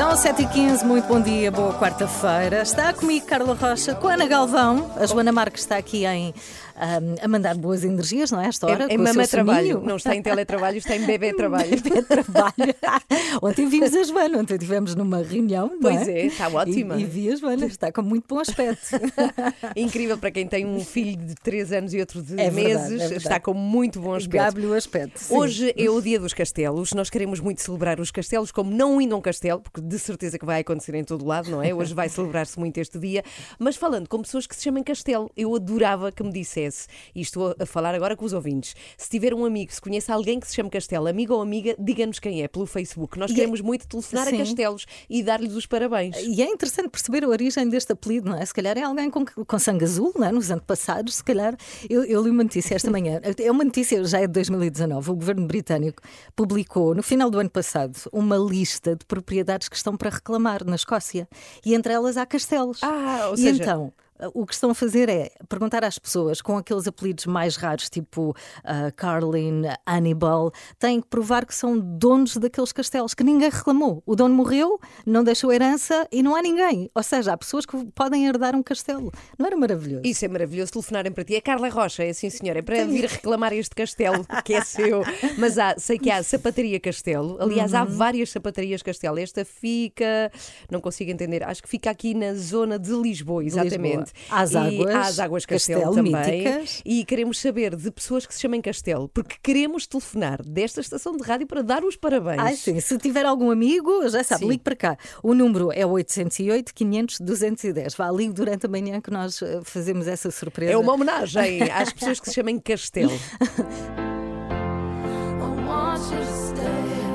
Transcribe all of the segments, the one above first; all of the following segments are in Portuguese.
São 7h15, muito bom dia, boa quarta-feira. Está comigo Carla Rocha, com a Ana Galvão. A Joana Marques está aqui em, a mandar boas energias, não é? Esta hora, É, é mama trabalho, não está em teletrabalho, está em bebê trabalho. Bebê trabalho. ontem vimos a Joana, ontem estivemos numa reunião. Pois é, está ótima. E, e vi a Joana, está com muito bom aspecto. Incrível para quem tem um filho de 3 anos e outro de É verdade, meses, é verdade. está com muito bom aspecto. O aspecto. sim. Hoje é o dia dos castelos. Nós queremos muito celebrar os castelos como não indo a um castelo, porque de certeza que vai acontecer em todo lado, não é? Hoje vai celebrar-se muito este dia. Mas falando com pessoas que se chamem castelo, eu adorava que me dissesse, e estou a falar agora com os ouvintes, se tiver um amigo, se conhece alguém que se chame castelo, amigo ou amiga, diga-nos quem é pelo Facebook. Nós E é- queremos muito telefonar Sim. a castelos e dar-lhes os parabéns. E é interessante perceber a origem deste apelido, não é? Se calhar é alguém com, com sangue azul, não é? Nos antepassados, se calhar. Eu, eu li uma notícia esta manhã, é uma notícia já é de 2019. O governo britânico publicou, no final do ano passado, uma lista de propriedades que estão para reclamar na Escócia. E entre elas há castelos. Ah, ou e seja- então. O que estão a fazer é perguntar às pessoas com aqueles apelidos mais raros, tipo ah, Carlin, Hannibal, têm que provar que são donos daqueles castelos, que ninguém reclamou. O dono morreu, não deixou herança e não há ninguém. Ou seja, há pessoas que podem herdar um castelo. Não era maravilhoso? Isso é maravilhoso, telefonarem para ti. É Carla Rocha, é assim, senhora, é para vir reclamar este castelo que é seu. Mas há, sei que há sapataria Castelo. Aliás, Uhum. há várias sapatarias Castelo. Esta fica, não consigo entender, acho que fica aqui na zona de Lisboa, exatamente. Lisboa. Às E águas, as águas Castelo, Castelo, também. míticas. E queremos saber de pessoas que se chamem Castelo, porque queremos telefonar desta estação de rádio para dar os parabéns. Ai, sim. Se tiver algum amigo, já sabe, Sim. ligue para cá. O número é 808 500 210. Vá, ligue durante a manhã que nós eh, fazemos essa surpresa. É uma homenagem às pessoas que se chamem Castelo.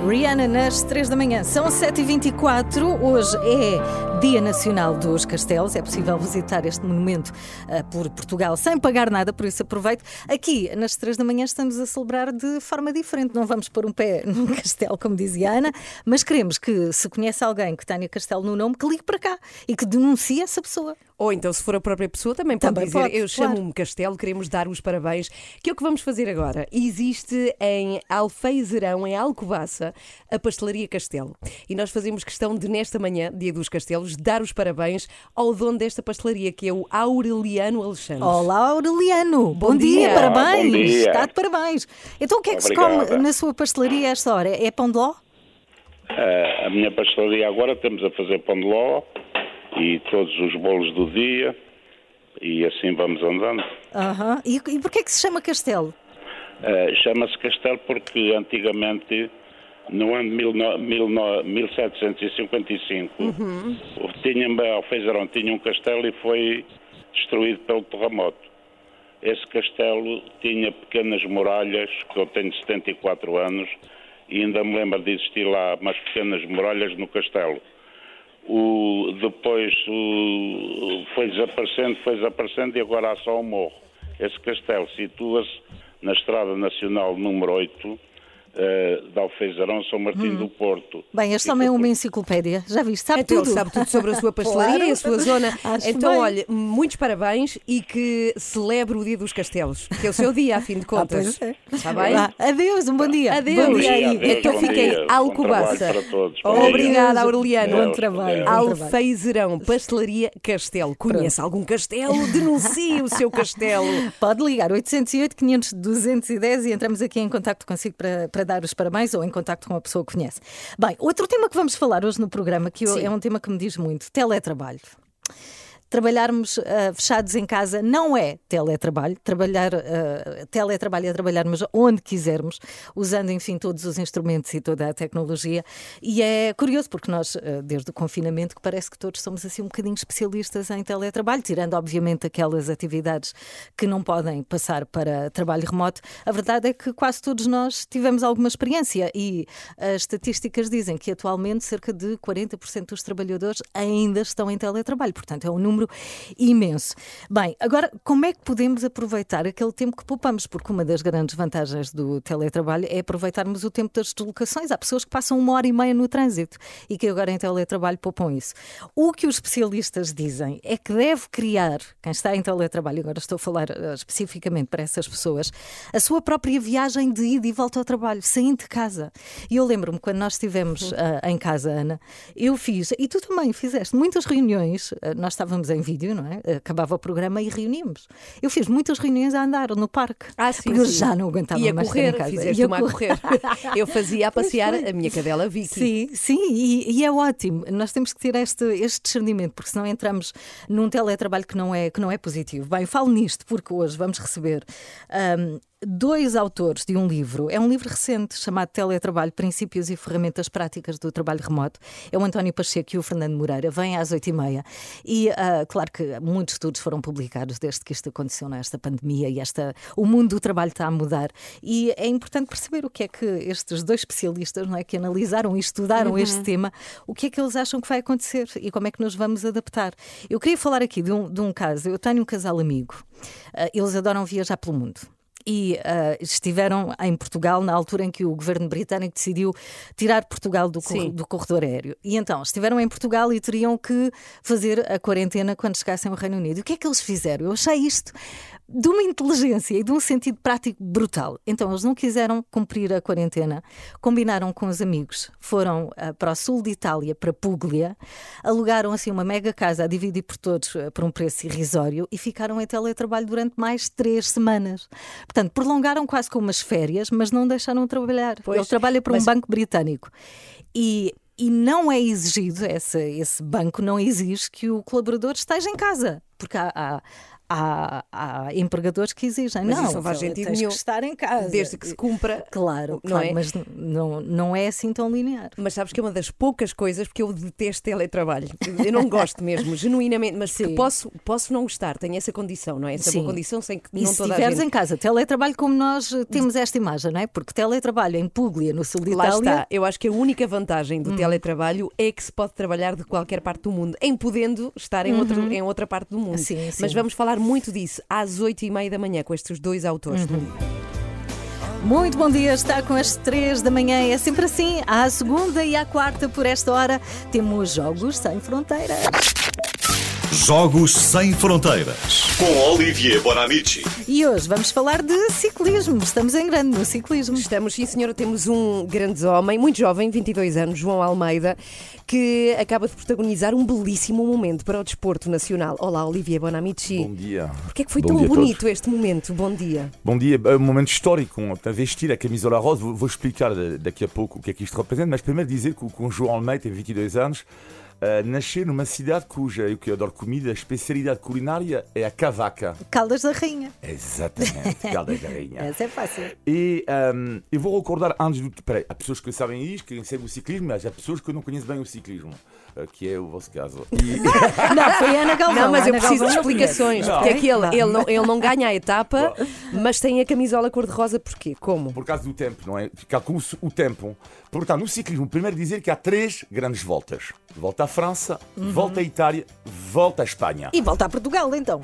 Rihanna nas 3 da manhã, são 7h24. Hoje é Dia Nacional dos Castelos. É possível visitar este monumento ah, por Portugal sem pagar nada, por isso aproveito. Aqui, nas 3 da manhã, estamos a celebrar de forma diferente. Não vamos pôr um pé num castelo, como dizia a Ana, mas queremos que, se conhece alguém que tenha castelo no nome, que ligue para cá e que denuncie essa pessoa. Ou então, se for a própria pessoa, também pode Também dizer: pode, Eu claro. chamo-me Castelo, queremos dar os parabéns. Que é o que vamos fazer agora. Existe em Alfeizerão, em Alcobaça, a Pastelaria Castelo. E nós fazemos questão de, nesta manhã, dia dos Castelos, dar os parabéns ao dono desta pastelaria, que é o Aureliano Alexandre. Olá, Aureliano. Bom, Bom dia, dia. parabéns. Bom dia. Está de parabéns. Então, o que é que se Obrigada. come na sua pastelaria a esta hora? É pão de ló? Eh, a minha pastelaria agora estamos a fazer pão de ló e todos os bolos do dia e assim vamos andando. Aham. E, e porquê é que se chama castelo? Eh, Chama-se Castelo porque antigamente, no ano de mil no- mil no- 1755, o tinha, Alfeizarão tinha um castelo e foi destruído pelo terremoto. Esse castelo tinha pequenas muralhas, que eu tenho 74 anos, e ainda me lembro de existir lá umas pequenas muralhas no castelo. O, depois o, foi desaparecendo, foi desaparecendo e agora há só um morro. Esse castelo situa-se na Estrada Nacional número 8 eh, de Alfeizarão, São Martim do Porto. Bem, este homem é uma enciclopédia. Já viste? Sabe Então, tudo. sabe tudo sobre a sua pastelaria Claro. e a sua zona. Acho então, bem. olha, muitos parabéns e que celebre o Dia dos Castelos, que é o seu dia, a fim de Ah, contas. é. Está bem? Vá, Adeus, um bom dia. Adeus. Bom dia adeus, Então bom fiquei dia. Alcobaça. Obrigada, Aureliano. Bom trabalho. Alfeizerão, Pastelaria Castelo. Conhece algum castelo? Denuncie o seu castelo. Pode ligar 808 500 210 e entramos aqui em contacto consigo para, para dar os parabéns ou em contacto com a pessoa que conhece. Bem, outro tema que vamos falar hoje no programa, que eu- é um tema que me diz muito: teletrabalho. Trabalharmos ah, fechados em casa não é teletrabalho. Trabalhar, ah, teletrabalho é trabalharmos onde quisermos, usando, enfim, todos os instrumentos e toda a tecnologia. E é curioso, porque nós, ah, desde o confinamento, que parece que todos somos assim um bocadinho especialistas em teletrabalho, tirando, obviamente, aquelas atividades que não podem passar para trabalho remoto. A verdade é que quase todos nós tivemos alguma experiência e as estatísticas dizem que atualmente cerca de 40% dos trabalhadores ainda estão em teletrabalho. Portanto, é um número imenso. Bem, agora, como é que podemos aproveitar aquele tempo que poupamos? Porque uma das grandes vantagens do teletrabalho é aproveitarmos o tempo das deslocações. Há pessoas que passam uma hora e meia no trânsito e que agora em teletrabalho poupam isso. O que os especialistas dizem é que deve criar, quem está em teletrabalho, agora estou a falar uh, especificamente para essas pessoas, a sua própria viagem de ida e volta ao trabalho, saindo de casa. E eu lembro-me quando nós estivemos uh, em casa, Ana, eu fiz, e tu também fizeste, muitas reuniões, uh, nós estávamos em vídeo, não é? Acabava o programa e reuníamos. Eu fiz muitas reuniões a andar no parque, Ah, sim, porque eu sim. já não aguentava mais correr, em casa. fizeste uma a correr. Eu fazia a passear a minha cadela Vicky. Sim, sim, e, e é ótimo. Nós temos que ter este, este discernimento, porque senão entramos num teletrabalho que não é, que não é positivo. Bem, falo nisto porque hoje vamos receber. ahm, Dois autores de um livro, é um livro recente chamado Teletrabalho, Princípios e Ferramentas Práticas do Trabalho Remoto. É o António Pacheco e o Fernando Moreira, vêm às oito e meia. E ah, claro que muitos estudos foram publicados desde que isto aconteceu nesta pandemia e esta, o mundo do trabalho está a mudar. E é importante perceber o que é que estes dois especialistas não é, que analisaram e estudaram este tema, o que é que eles acham que vai acontecer e como é que nos vamos adaptar. Eu queria falar aqui de um, de um caso. Eu tenho um casal amigo, ah, eles adoram viajar pelo mundo. E ah, estiveram em Portugal na altura em que o governo britânico decidiu tirar Portugal do, cor- do corredor aéreo. E então estiveram em Portugal e teriam que fazer a quarentena quando chegassem ao Reino Unido. E o que é que eles fizeram? Eu achei isto de uma inteligência e de um sentido prático brutal. Então eles não quiseram cumprir a quarentena, combinaram com os amigos, foram ah, para o sul de Itália, para Puglia, alugaram assim uma mega casa a dividir por todos ah, por um preço irrisório e ficaram em teletrabalho durante mais três semanas. Portanto, prolongaram quase como umas férias, mas não deixaram de trabalhar. Pois, Ele trabalha para mas- um banco britânico. E e não é exigido, esse, esse banco não exige que o colaborador esteja em casa, porque há, há, há, há empregadores que exigem. Mas não, isso não faz sentido tens nenhum. que estar em casa. Desde que se cumpra. Claro, não claro é? mas não, não é assim tão linear. Mas sabes que é uma das poucas coisas porque eu detesto teletrabalho. Eu não gosto mesmo, genuinamente, mas Sim. posso, posso não gostar, tenho essa condição, não é? Essa Sim. boa condição sem que E não se toda a estiveres gente... em casa, teletrabalho como nós eh, temos esta imagem, não é? Porque teletrabalho em Puglia, no sul de Lá Itália, está. Eu acho que a única vantagem Hum. do teletrabalho é que se pode trabalhar de qualquer parte do mundo, em podendo estar em, outro, em outra parte do mundo. Uhum. Sim, sim. Mas vamos falar muito disso às oito e meia da manhã com estes dois autores Uhum. do livro. Muito bom dia, está com as três da manhã. É sempre assim, à segunda e à quarta, por esta hora, temos Jogos Sem Fronteiras. Jogos Sem Fronteiras. Com Olivier Bonamici. E hoje vamos falar de ciclismo. Estamos em grande no ciclismo. Estamos, sim senhora, temos um grande homem, muito jovem, 22 anos, João Almeida, que acaba de protagonizar um belíssimo momento para o desporto nacional. Olá, Olivia Bonamici. Bom dia. Porquê é que foi Bom tão bonito este momento? Bom dia. Bom dia. É um momento histórico. A vestir a camisola rosa. Vou, explicar da- daqui a pouco o que é que isto representa, mas primeiro dizer que o João Almeida tem 22 anos. Uh, nasceu numa cidade cuja, eu que adoro comida, a especialidade culinária é a cavaca. Caldas da Rainha. Exatamente, Caldas da Rainha. Essa é fácil. E um, eu vou recordar antes do. Peraí, há pessoas que sabem isto, que conhecem o ciclismo, mas há pessoas que não conhecem bem o ciclismo, que é o vosso caso. E, Não, foi a Ana Galvão. Não, mas eu Ana preciso de Galvão não explicações. Não. Porque é que ele, Não. ele, não, ele não ganha a etapa, mas tem a camisola cor-de-rosa. Porquê? Como? por causa do tempo, não é? Calcula-se o tempo. Portanto, no ciclismo, primeiro dizer que há três grandes voltas: volta à França, volta à Itália, volta à Espanha. E volta a Portugal, então.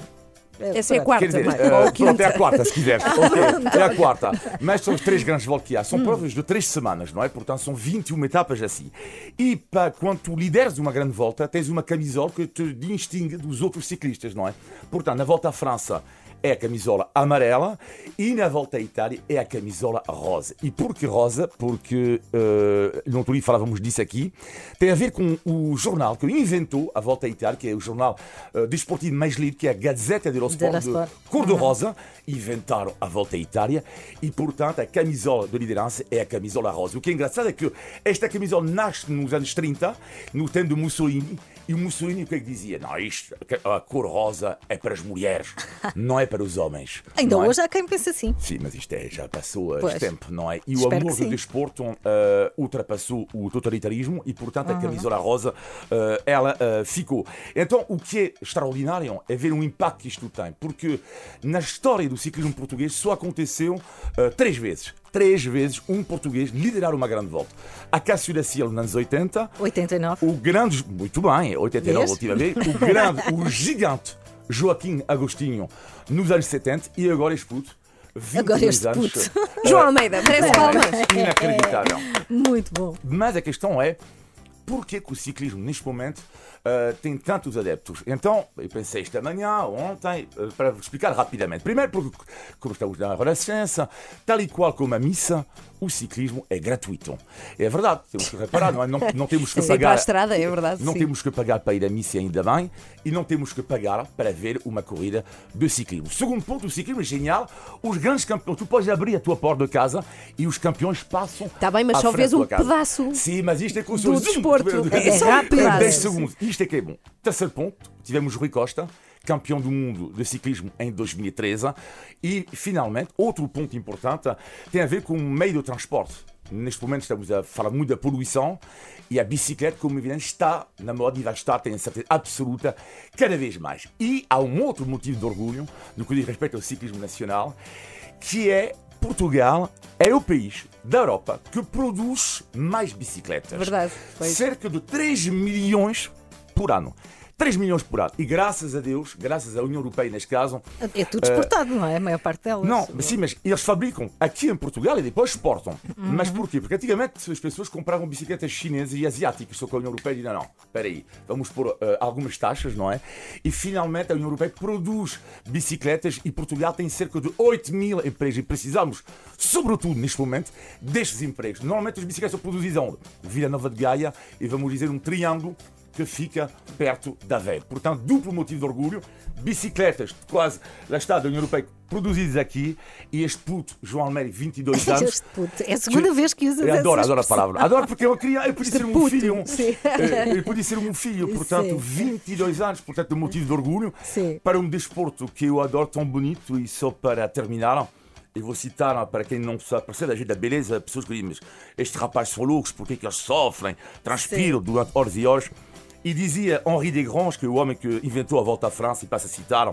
Essa é a quarta. Quer dizer, é? a pronto, é a quarta, se quiseres. Ok, é a quarta. Mas são os três grandes voltas que há. São provas de três semanas, não é? Portanto, são 21 etapas assim. E para, quando tu lideres uma grande volta, tens uma camisola que te distingue dos outros ciclistas, não é? Portanto, na volta à França é a camisola amarela e na volta à Itália é a camisola rosa. E por que rosa? Porque, uh, no outro dia falávamos disso aqui, tem a ver com o jornal que inventou a volta à Itália, que é o jornal uh, desportivo mais lido, que é a Gazzetta dello Sport, de Sport. cor-de-rosa, inventaram a volta à Itália e, portanto, a camisola de liderança é a camisola rosa. O que é engraçado é que esta camisola nasce nos anos 30, no tempo de Mussolini, e o Mussolini o que é que dizia? Não, isto, a cor rosa é para as mulheres, não é para os homens. Ainda não é? hoje há quem pense assim. Sim, mas isto é, já passou Pois. este tempo, não é? E o amor do desporto eh, ultrapassou o totalitarismo e, portanto, a camisola rosa, eh, ela eh, ficou. Então, o que é extraordinário é ver o impacto que isto tem, porque na história do ciclismo português só aconteceu três vezes três vezes um português liderar uma grande volta. A Cássio da Silva nos anos 80, 89. o grande, muito bem, 89 Vês? última vez, o grande, o gigante Joaquim Agostinho nos anos 70 e agora este puto, 22 Agora este anos. puto. João Almeida, merece palmas. Inacreditável. Muito bom. Mas a questão é porquê que o ciclismo, neste momento, eh, tem tantos adeptos? Então, eu pensei esta manhã, ontem, eh, para vos explicar rapidamente. Primeiro, porque, como estamos na Renascença, tal e qual como a missa, o ciclismo é gratuito. É verdade, temos que reparar, não, é? não, não temos que Sim, para a pagar. estrada, é verdade. Não sim. temos que pagar para ir à missa ainda bem e não temos que pagar para ver uma corrida de ciclismo. Segundo ponto, o ciclismo é genial. Os grandes campeões, tu podes abrir a tua porta de casa e os campeões passam. Tá bem, mas só vês um pedaço Sim, mas isto é com o do seu desporto. É um rápido. 10 pedaço. segundos. Isto é que é bom. Terceiro ponto, tivemos Rui Costa, campeão do mundo de ciclismo em 2013. E, finalmente, outro ponto importante tem a ver com o meio do transporte. Neste momento estamos a falar muito da poluição e a bicicleta, como evidente, está na moda e vai estar, tenho certeza absoluta, cada vez mais. E há um outro motivo de orgulho no que diz respeito ao ciclismo nacional, que é Portugal é o país da Europa que produz mais bicicletas. Verdade. Cerca de 3 milhões por ano. 3 milhões por ano. E graças a Deus, graças à União Europeia neste caso, É tudo exportado, não é? A maior parte delas. não, sim, mas eles fabricam aqui em Portugal e depois exportam. Uhum. Mas porquê? Porque antigamente as pessoas compravam bicicletas chinesas e asiáticas, só que a União Europeia diz: não, não, espera aí, vamos pôr eh, algumas taxas, não é? E finalmente a União Europeia produz bicicletas e Portugal tem cerca de 8 mil empregos e precisamos, sobretudo neste momento, destes empregos. Normalmente as bicicletas são produzidas onde? Vila Nova de Gaia e vamos dizer um triângulo que fica perto da Aveiro. Portanto, duplo motivo de orgulho, bicicletas de quase, lá está, da União Europeia, produzidas aqui, e este puto, João Almeida, 22 anos, Este puto. É a segunda vez que usas eu adoro, essa adoro a palavra. Adoro porque eu queria, eu podia ser um puto, filho. sim. eh, Ele podia ser um filho, portanto, Sim. 22 anos, portanto, um motivo de orgulho Sim. para um desporto que eu adoro tão bonito e só para terminar. Eu vou citar, para quem não sabe, para ser da gente da beleza, pessoas que dizem, mas estes rapazes são loucos, porque é que eles sofrem, transpiram durante horas e horas. E dizia Henri Desgranges, que é o homem que inventou a volta à França, e passa a citar,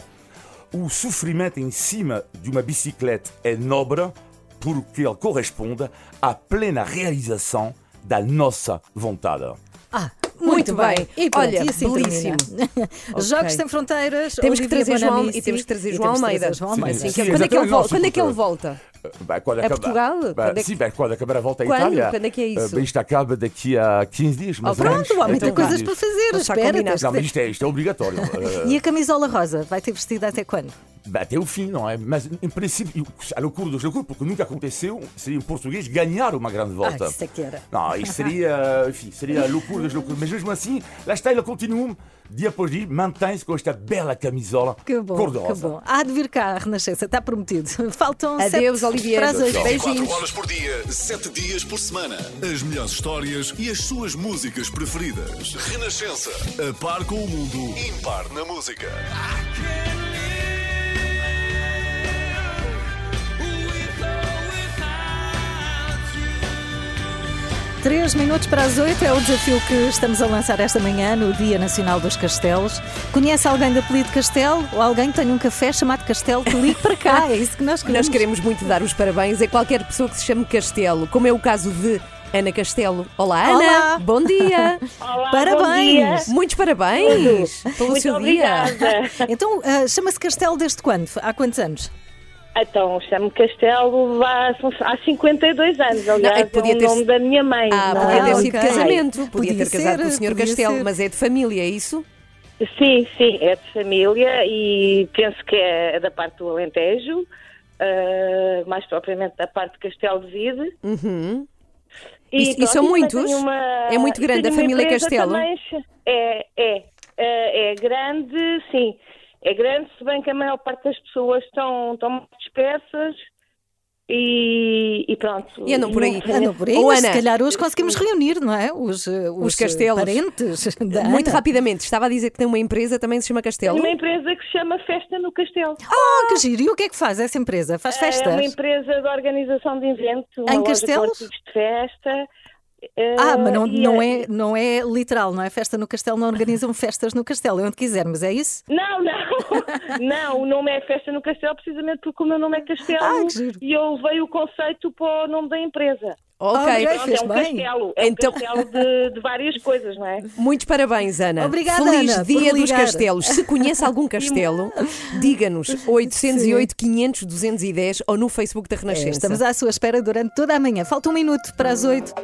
o sofrimento em cima de uma bicicleta é nobre porque ele corresponde à plena realização da nossa vontade. Ah, Muito muito, bem. bem. E pronto, Olha, e assim belíssimo. termina. Jogos sem fronteiras. Temos que trazer João e temos que trazer João Almeida. Sim, Sim, quando, é que ele quando é que volta? Bem, quando É acaba- Portugal? Bem, Quando é que- Sim, bem, quando acabar a volta à Quando? Itália. Quando é que é isso? Bem, isto acaba daqui a 15 dias. mais Oh. Pronto, há muita Então, coisas 15 para fazer. Espera. Não, mas isto é, isto é obrigatório. Eh, E a camisola rosa? Vai ter vestido até quando? Até o fim, não é? Mas, em princípio, a loucura dos loucuras, porque nunca aconteceu, seria um português ganhar uma grande volta. Ah, isso é que era. Não, isso seria, enfim, seria a loucura das loucuras. Mas mesmo assim, lá está, ele continua, dia após dia, mantém-se com esta bela camisola Que bom, que cor-de-rosa. bom. Há de vir cá a Renascença, está prometido. Faltam Adeus, sete Olivier. oito. Beijinhos. 24 horas por dia, 7 dias por semana. As melhores histórias e as suas músicas preferidas. Renascença. A par com o mundo, impar na música. Três minutos para as oito é o desafio que estamos a lançar esta manhã no Dia Nacional dos Castelos. Conhece alguém de apelido Castelo ou alguém que tenha um café chamado Castelo que ligue para cá? É isso que nós queremos. Nós queremos muito dar os parabéns a qualquer pessoa que se chame Castelo, como é o caso de Ana Castelo. Olá, Ana. Olá. Bom dia. Olá, Parabéns. bom dia. Muitos parabéns pelo Muito seu obrigada. dia. Então, ah, chama-se Castelo desde quando? Há quantos anos? Então, chamo Castelo há, há 52 anos. Aliás, é que podia é o ter nome sido- da minha mãe. Ah, não podia é? ter sido casamento, podia, Podia ter casado ser, com o Sr. Castelo, ser. mas é de família, é isso? Sim, sim, é de família e penso que é da parte do Alentejo, ah, mais propriamente da parte de Castelo de Vide. Uhum. E, E- e são muitos? uma- É muito grande a família Castelo? também, É, é, é, é grande, sim. É grande, se bem que a maior parte das pessoas estão, estão muito dispersas e, e pronto. E andam por aí. não- Andam por aí, mas Ana. se calhar hoje conseguimos reunir, não é? Os, eh, os, Os castelos. eh, parentes da Muito Ana. rapidamente, estava a dizer que tem uma empresa, também se chama Castelo. Tenho uma empresa que se chama Festa no Castelo. Oh, que giro! E o que é que faz essa empresa? Faz festas? É uma empresa de organização de eventos, uma Em loja Castelos? de festa. Ah, mas não, e não, é- é, não é literal, não é? Festa no castelo, não organizam festas no castelo, é onde quiser, mas é isso? Não, não, não, o nome é Festa no Castelo precisamente porque o meu nome é Castelo Ah, e eu veio o conceito para o nome da empresa. Ok. Pronto, fez é um bem. castelo, é Então- um castelo de, de várias coisas, não é? Muitos parabéns, Ana. Obrigada, Feliz Ana, Dia dos. Castelos. Se conhece algum castelo, diga-nos 808 500 210 ou no Facebook da É, Renascença. estamos à sua espera durante toda a manhã. Falta um minuto para as oito.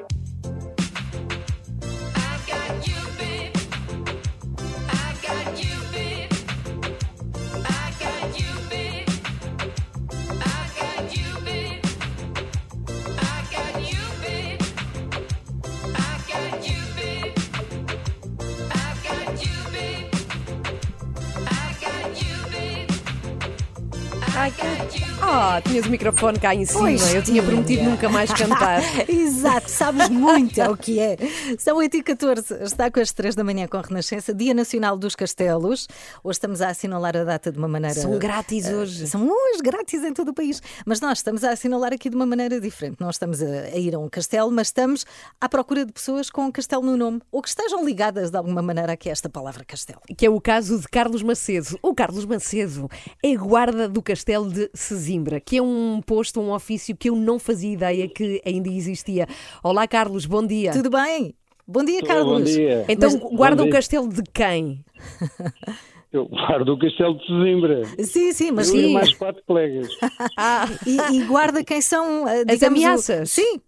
I could. Ah, tinhas o microfone cá em cima. Pois Eu tinha prometido nunca mais cantar. Exato, sabes muito, é o que é. São 8 e 14 está com as 3 da manhã com a Renascença, Dia Nacional dos Castelos. Hoje estamos a assinalar a data de uma maneira. São grátis hoje. São hoje grátis em todo o país. Mas nós estamos a assinalar aqui de uma maneira diferente. Não estamos a, a ir a um castelo, mas estamos à procura de pessoas com um castelo no nome ou que estejam ligadas de alguma maneira aqui a esta palavra castelo. Que é o caso de Carlos Macedo. O Carlos Macedo é guarda do Castelo de Sesimbra, que é um posto, um ofício que eu não fazia ideia que ainda existia. Olá, Carlos, bom dia. Tudo bem? Bom dia, Bom Carlos. dia. Então, Mas- guarda Bom o dia. castelo de quem? Eu guardo o Castelo de Sesimbra. Sim, sim, mas Eu sim. mais quatro colegas. Ah, E, e guarda quem são eh, digamos, o- ameaças. Sim,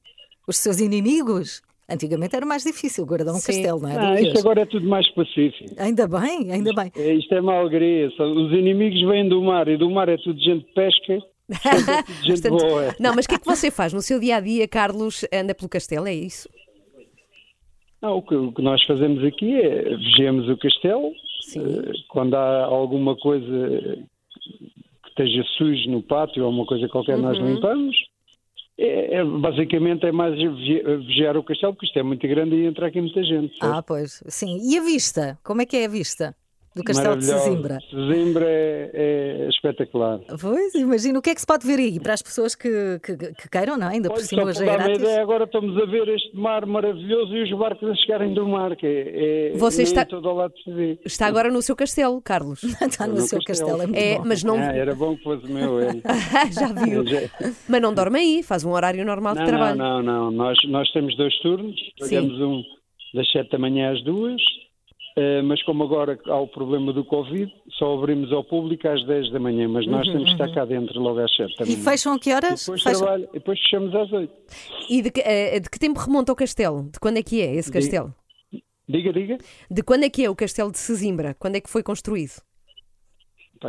os seus inimigos. Antigamente era mais difícil guardar um Sim. castelo, não é? do Ah, isto agora é tudo mais pacífico. Ainda bem, ainda bem. É, isto é uma alegria. Os inimigos vêm do mar e do mar é tudo gente de pesca. portanto boa. Não, mas o que é que você faz no seu dia a dia, Carlos? Anda pelo castelo, é isso? Não, o, que, o que nós fazemos aqui é vigiamos o castelo. Sim. eh, Quando há alguma coisa que esteja sujo no pátio ou uma coisa qualquer, nós Uhum. limpamos. É, é- basicamente é mais vigi- vigiar o castelo, porque isto é muito grande e entra aqui muita gente. certo? Ah, pois, sim. E a vista? Como é que é a vista do castelo de. Sesimbra? Sesimbra é, é espetacular. Pois, imagino. O que é que se pode ver aí para as pessoas que, que, que queiram, não é? Ainda por cima hoje é grátis. ideia, agora estamos a ver este mar maravilhoso e os barcos a chegarem do mar, que é, é Você é está- todo ao lado de vê. Está agora no seu castelo, Carlos. Está no no seu castelo. castelo, é muito É, bom. mas não. Ah, era bom que fosse meu. Era. Já viu. Já- Mas não dorme aí, faz um horário normal de Não, não, trabalho. não, não. Nós, nós temos dois turnos, pagamos um das 7 da manhã às duas, mas como agora há o problema do Covid, só abrimos ao público às 10 da manhã, mas nós temos que estar cá dentro logo às 7 da Uhum, E manhã. fecham a que E horas? depois, Fecham. trabalho, e depois fechamos às 8. E de que, eh, de que tempo remonta o castelo? De quando é que é esse castelo? Diga, diga. De quando é que é o castelo de Sesimbra? Quando é que foi construído?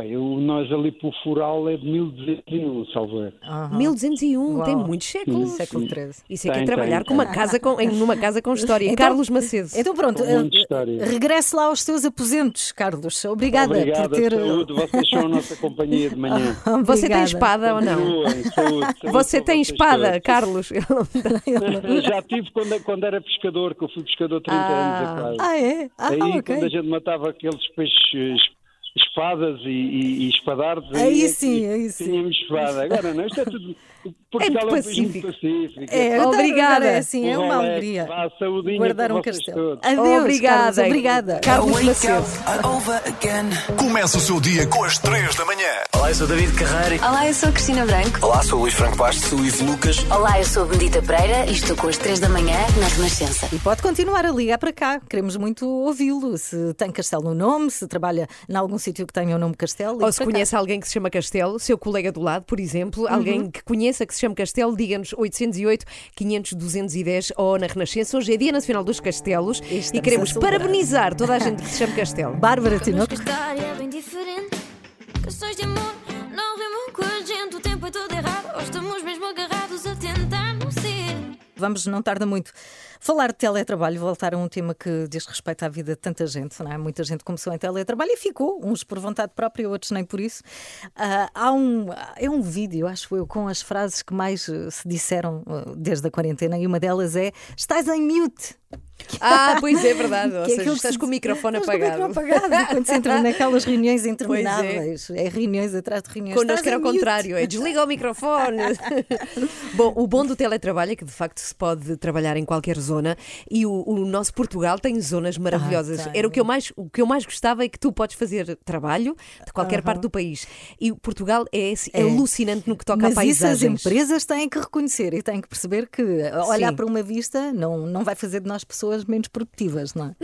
Eu, nós ali para o Fural é de 1201, salvo erro. Aham. 1201, tem Uau. muitos séculos. Século XIII. Isso é que é Tem, trabalhar tem, com uma tem. casa com, em numa casa com história. Então- Carlos Macedo. Então pronto, Com muita eh, história. regresse lá aos seus aposentos, Carlos. Obrigada Obrigado, por ter. saúde. Vocês são a nossa companhia de manhã. Você tem Obrigada. espada ou não? Continuem, saúde, saúde Você para tem vocês espada, todos. Carlos? Já tive quando, quando era pescador, que eu fui pescador 30 Ah. anos a quase. Ah, é? Ah, Aí ok. quando a gente matava aqueles peixes espadas e, e, e espadardos Aí é sim, aí sim. tínhamos espada. Agora não, isto é tudo. Portugal é um país muito pacífico. É, Obrigada. obrigada. É assim, é Um uma relax, alegria. vá, saudinha Guardar para um vocês castelo. todos. Adeus, Obrigada. Carlos, obrigada. Carlos Macedo. Começa o seu dia com as 3 da manhã. Olá, eu sou David Carreira. Olá, eu sou a Cristina Branco. Olá, sou o Luís Franco Bastos. Sou o Ivo Lucas. Olá, eu sou a Benedita Pereira e estou com as 3 da manhã na Renascença. E pode continuar a ligar para cá. Queremos muito ouvi-lo. Se tem castelo no nome, se trabalha em algum sítio que tenha o nome Castelo. Ou se para cá. conhece alguém que se chama Castelo, seu colega do lado, por exemplo, Uhum. alguém que conheça que se chama Castelo, diga-nos 808 500 210 ou na Renascença. Hoje é Dia Nacional dos Castelos e estamos queremos a celebrar. parabenizar toda a gente que se chama Castelo. Bárbara Tinoco. é bem diferente. Questões de amor não rimam com a gente. O tempo é todo errado. Ou estamos mesmo agarrados a tentar não ser. Vamos, não tarda muito, falar de teletrabalho, voltar a um tema que diz respeito à vida de tanta gente, não é? Muita gente começou em teletrabalho e ficou, uns por vontade própria, outros nem por isso. Ah, há um, é um vídeo, acho eu, com as frases que mais eh, se disseram eh, desde a quarentena e uma delas é: estás em mute. Ah, pois é verdade. Ou Que é seja, que estás se com o microfone Estás com o apagado. microfone apagado, quando se entra naquelas reuniões é. intermináveis. é. reuniões atrás de reuniões. Connosco era mute. contrário, é desliga o microfone. bom, o bom do teletrabalho é que de facto se pode trabalhar em qualquer zona e o, o nosso Portugal tem zonas maravilhosas. Ah, era o que eu mais o que eu mais gostava é que tu podes fazer trabalho de qualquer parte do país. E Portugal é, assim, É. alucinante no que toca Mas a isso as paisagens. empresas têm que reconhecer e têm que perceber que olhar Sim. para uma vista não, não vai fazer de nós pessoas menos produtivas, não é?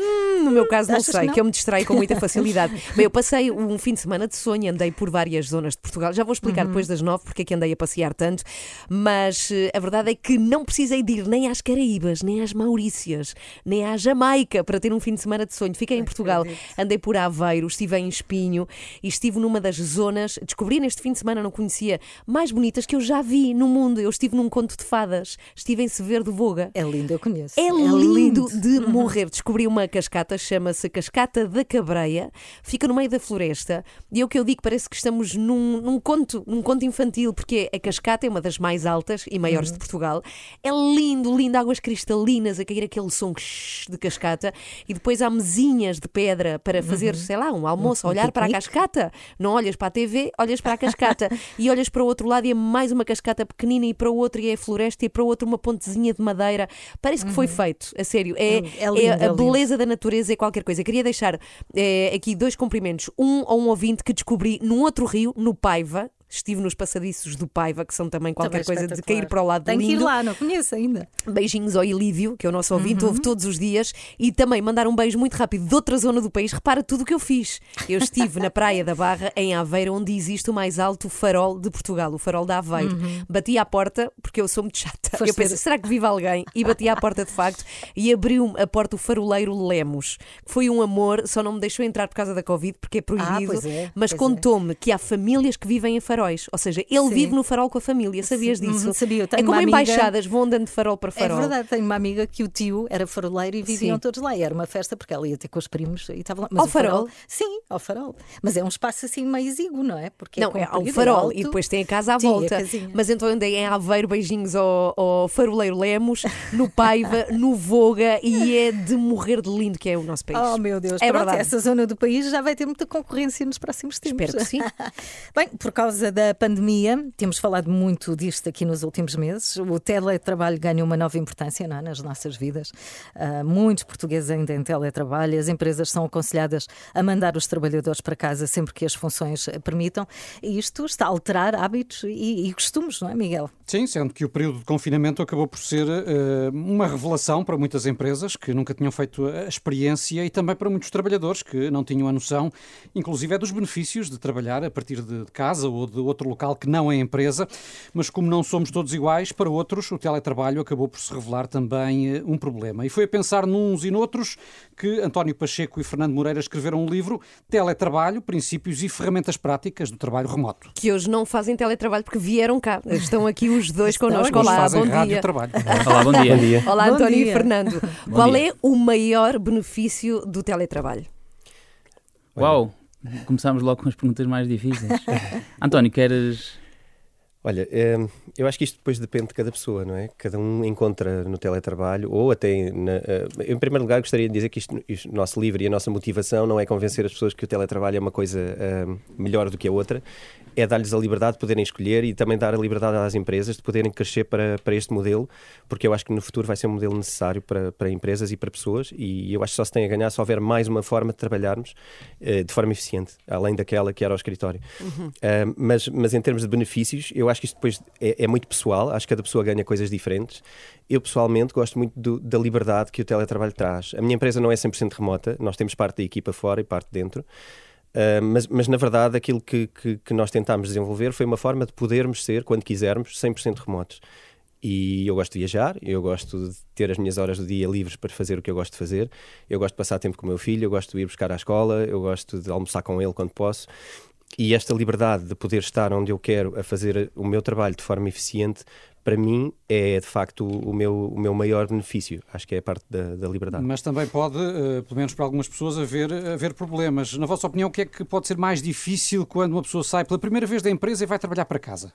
No meu caso, não Achas sei, que que, não? eu me distraio com muita facilidade. Bem, eu passei um fim de semana de sonho, andei por várias zonas de Portugal. Já vou explicar Uhum. depois das nove porque é que andei a passear tanto, mas eh, a verdade é que não precisei de ir nem às Caraíbas, nem às Maurícias, nem à Jamaica para ter um fim de semana de sonho. Fiquei em Portugal, andei por Aveiro, estive em Espinho e estive numa das zonas, descobri neste fim de semana, não conhecia, mais bonitas que eu já vi no mundo. Eu estive num conto de fadas, estive em Severo de Voga. É lindo, eu conheço. É lindo, de Uhum. morrer. Descobri uma cascata, chama-se Cascata da Cabreia, fica no meio da floresta. E é o que eu digo, parece que estamos num, num conto, num conto infantil, porque a cascata é uma das mais altas e maiores Uhum. de Portugal. É lindo, lindo, águas cristalinas, a cair aquele som de cascata. E depois há mesinhas de pedra para fazer, sei lá, um almoço, Um olhar para a cascata. Não olhas para a TV, olhas para a cascata. e olhas para o outro lado e é mais uma cascata pequenina e para o outro e é floresta e para o outro uma pontezinha de madeira. Parece que foi feito, a sério. É, É- lindo, é é a beleza da natureza é qualquer coisa. Queria deixar eh, aqui dois cumprimentos. Um a um ouvinte que descobri num outro rio, no Paiva. Estive nos passadiços do Paiva, que são também qualquer Também coisa de cair para o lado Tenho que ir lindo. lá, não conheço ainda. Beijinhos ao Ilívio, que é o nosso ouvinte, Uhum. ouve todos os dias, e também mandar um beijo muito rápido de outra zona do país. Repara tudo o que eu fiz. Eu estive na Praia da Barra, em Aveiro, onde existe o mais alto farol de Portugal, o farol da Aveiro. Bati à porta, porque eu sou muito chata. Uhum. Eu pensei, será que vive alguém? E bati à porta de facto, e abriu a porta o faroleiro Lemos, que foi um amor, só não me deixou entrar por causa da Covid, porque é proibido, pois é, mas é. contou-me que há famílias que vivem em faróis, ou seja, ele Sim. vive no farol com a família, sabias Sim, disso? uhum, sabia. Eu É tenho como uma amiga- embaixadas, vão andando de farol para É farol. verdade, tenho uma amiga que o tio era faroleiro e viviam Sim. todos lá. E era uma festa porque ela ia ter com os primos e estava lá. Mas Ao farol? farol? Sim, ao farol. Mas é um espaço assim meio exíguo, não é? Porque Não, é é ao farol alto. e depois tem a casa à Sim, volta. Mas então andei em Aveiro, beijinhos ao, ao faroleiro Lemos, no Paiva, no Voga e é de morrer de lindo que é o nosso país. Oh meu Deus, é Pronto, verdade. essa zona do país já vai ter muita concorrência nos próximos tempos. Espero que sim. Bem, por causa da pandemia, temos falado muito disto aqui nos últimos meses. O teletrabalho ganha uma nova importância não é, nas nossas vidas. Ah, muitos portugueses ainda em teletrabalho, as empresas são aconselhadas a mandar os trabalhadores para casa sempre que as funções permitam. E isto está a alterar hábitos e, e costumes, não é, Miguel? Sim, sendo que o período de confinamento acabou por ser eh, uma revelação para muitas empresas que nunca tinham feito a experiência e também para muitos trabalhadores que não tinham a noção, inclusive é dos benefícios de trabalhar a partir de casa ou de outro local que não é empresa. Mas como não somos todos iguais, para outros o teletrabalho acabou por se revelar também eh, um problema. E foi a pensar nuns e noutros que António Pacheco e Fernando Moreira escreveram um livro Teletrabalho, Princípios e Ferramentas Práticas do Trabalho Remoto. Que hoje não fazem teletrabalho porque vieram cá. Estão aqui os dois connosco. Olá, bom dia. trabalho. Olá, bom dia. Bom dia. Olá, Bom António dia. e Fernando. Qual dia. é o maior benefício do teletrabalho? Uau! Começámos logo com as perguntas mais difíceis. António, queres. Olha, eh, eu acho que isto depois depende de cada pessoa, não é? Cada um encontra no teletrabalho, ou até. Na, eh, em primeiro lugar, gostaria de dizer que isto, isto- o nosso livro e a nossa motivação não é convencer as pessoas que o teletrabalho é uma coisa eh, melhor do que a outra, é dar-lhes a liberdade de poderem escolher e também dar a liberdade às empresas de poderem crescer para, para este modelo, porque eu acho que no futuro vai ser um modelo necessário para, para empresas e para pessoas, e eu acho que só se tem a ganhar se houver mais uma forma de trabalharmos eh, de forma eficiente, além daquela que era o escritório. Ah, mas, mas em termos de benefícios, eu acho que isto depois é, é muito pessoal, acho que cada pessoa ganha coisas diferentes. Eu pessoalmente gosto muito do- da liberdade que o teletrabalho traz. A minha empresa não é 100% remota, nós temos parte da equipa fora e parte dentro. Ah, mas, mas na verdade aquilo que, que, que nós tentámos desenvolver foi uma forma de podermos ser, quando quisermos, 100% remotos. E eu gosto de viajar, eu gosto de ter as minhas horas do dia livres para fazer o que eu gosto de fazer, eu gosto de passar tempo com o meu filho, eu gosto de ir buscar à escola, eu gosto de almoçar com ele quando posso. E esta liberdade de poder estar onde eu quero a fazer o meu trabalho de forma eficiente, para mim é de facto o meu, o meu maior benefício. Acho que é a parte da, da liberdade. Mas também pode, eh, pelo menos para algumas pessoas, haver, haver problemas. Na vossa opinião, o que é que pode ser mais difícil quando uma pessoa sai pela primeira vez da empresa e vai trabalhar para casa?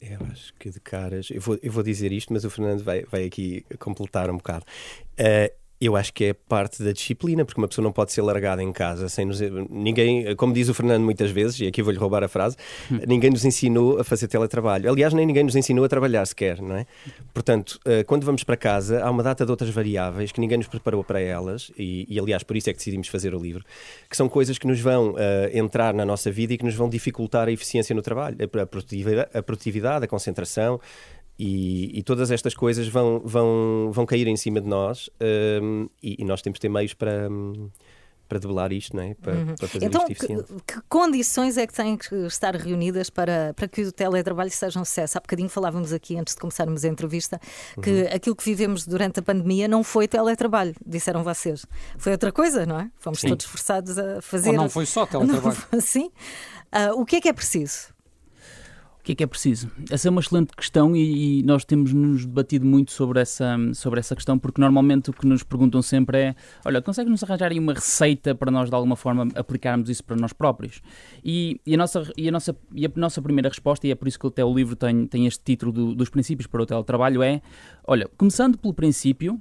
Eu acho que de caras. Eu vou, eu vou dizer isto, mas o Fernando vai, vai aqui completar um bocado. Uh, eu acho que é parte da disciplina, porque uma pessoa não pode ser largada em casa sem nos. Ninguém, como diz o Fernando muitas vezes, e aqui vou-lhe roubar a frase, hum. ninguém nos ensinou a fazer teletrabalho. Aliás, nem ninguém nos ensinou a trabalhar sequer, não é? Portanto, eh, quando vamos para casa, há uma data de outras variáveis que ninguém nos preparou para elas, e, e aliás, por isso é que decidimos fazer o livro, que são coisas que nos vão uh, entrar na nossa vida e que nos vão dificultar a eficiência no trabalho, a produtividade, a, produtividade, a concentração. E, e, todas estas coisas vão, vão, vão cair em cima de nós um, e, e, nós temos de ter meios para, para debelar isto, não é? para, uhum. para fazer então, isto eficiente. Que, que, condições é que têm que estar reunidas para, para que o teletrabalho seja um sucesso? Há bocadinho falávamos aqui, antes de começarmos a entrevista, que uhum. aquilo que vivemos durante a pandemia não foi teletrabalho, disseram vocês. Foi outra coisa, não é? Fomos Sim. todos forçados a fazer. Ou não foi só teletrabalho. Sim. Uh, o que é que é preciso? O que é que é preciso? Essa é uma excelente questão e, e, nós temos nos debatido muito sobre essa, sobre essa questão, porque normalmente o que nos perguntam sempre é: olha, consegue-nos arranjar aí uma receita para nós de alguma forma aplicarmos isso para nós próprios? E, e, a, nossa, e, a, nossa, e a nossa primeira resposta, e é por isso que até o livro tem, tem este título do, dos princípios para o teletrabalho, é: olha, começando pelo princípio,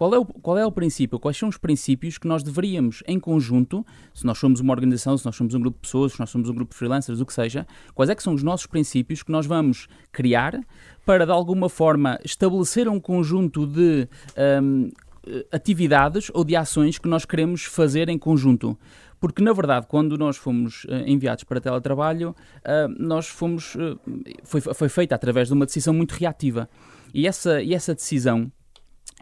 qual é, o, qual é o princípio? Quais são os princípios que nós deveríamos, em conjunto, se nós somos uma organização, se nós somos um grupo de pessoas, se nós somos um grupo de freelancers, o que seja, quais é que são os nossos princípios que nós vamos criar para, de alguma forma, estabelecer um conjunto de um, atividades ou de ações que nós queremos fazer em conjunto? Porque, na verdade, quando nós fomos uh, enviados para teletrabalho, uh, nós fomos. Uh, foi, foi feita através de uma decisão muito reativa. E essa, e essa decisão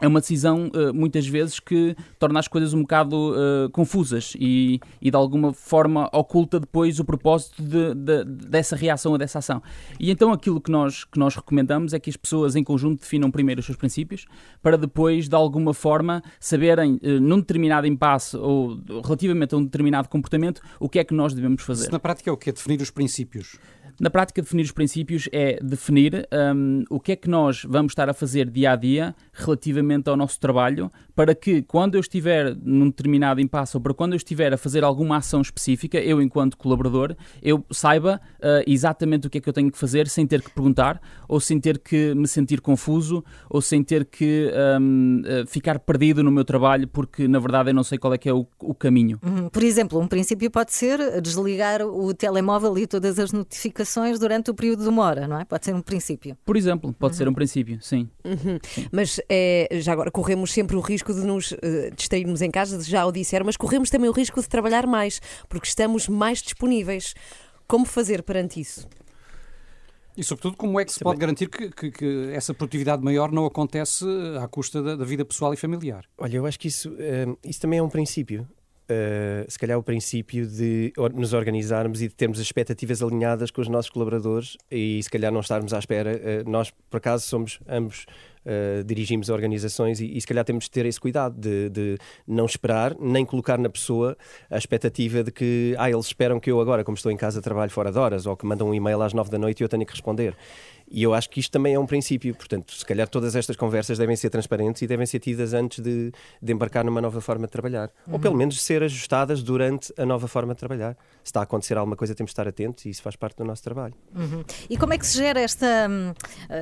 é uma decisão uh, muitas vezes que torna as coisas um bocado uh, confusas e, e, de alguma forma oculta depois o propósito de, de, dessa reação ou dessa ação. E então aquilo que nós, que nós recomendamos é que as pessoas em conjunto definam primeiro os seus princípios para depois de alguma forma saberem uh, num determinado impasse ou relativamente a um determinado comportamento o que é que nós devemos fazer. Isso na prática é o que é definir os princípios? Na prática, definir os princípios é definir um, o que é que nós vamos estar a fazer dia a dia relativamente ao nosso trabalho, para que quando eu estiver num determinado impasse ou para quando eu estiver a fazer alguma ação específica, eu, enquanto colaborador, eu saiba uh, exatamente o que é que eu tenho que fazer sem ter que perguntar, ou sem ter que me sentir confuso, ou sem ter que um, uh, ficar perdido no meu trabalho, porque na verdade eu não sei qual é que é o, o caminho. Uhum. Por exemplo, um princípio pode ser desligar o telemóvel e todas as notificações durante o período de uma hora, não é? Pode ser um princípio. Por exemplo, pode uhum. ser um princípio, sim. Uhum. sim. Mas é, já agora corremos sempre o risco de nos uh, distrairmos em casa, já o disseram, mas corremos também o risco de trabalhar mais, porque estamos mais disponíveis. Como fazer perante isso? E, sobretudo, como é que se pode garantir que, que, que, essa produtividade maior não acontece à custa da, da, vida pessoal e familiar? Olha, eu acho que isso, uh, isso também é um princípio uh, se calhar, o princípio de nos organizarmos e de termos as expectativas alinhadas com os nossos colaboradores e, se calhar, não estarmos à espera. Uh, nós, por acaso, somos ambos. Uh, dirigimos organizações e, e, se calhar temos de ter esse cuidado de, de, não esperar nem colocar na pessoa a expectativa de que ah, eles esperam que eu agora, como estou em casa, trabalho fora de horas ou que mandam um e-mail às nove da noite e eu tenho que responder. E eu acho que isto também é um princípio. Portanto, se calhar todas estas conversas devem ser transparentes e devem ser tidas antes de, de embarcar numa nova forma de trabalhar. Uhum. Ou pelo menos ser ajustadas durante a nova forma de trabalhar. Se está a acontecer alguma coisa, temos de estar atentos e isso faz parte do nosso trabalho. Uhum. E como é que se gera esta hum,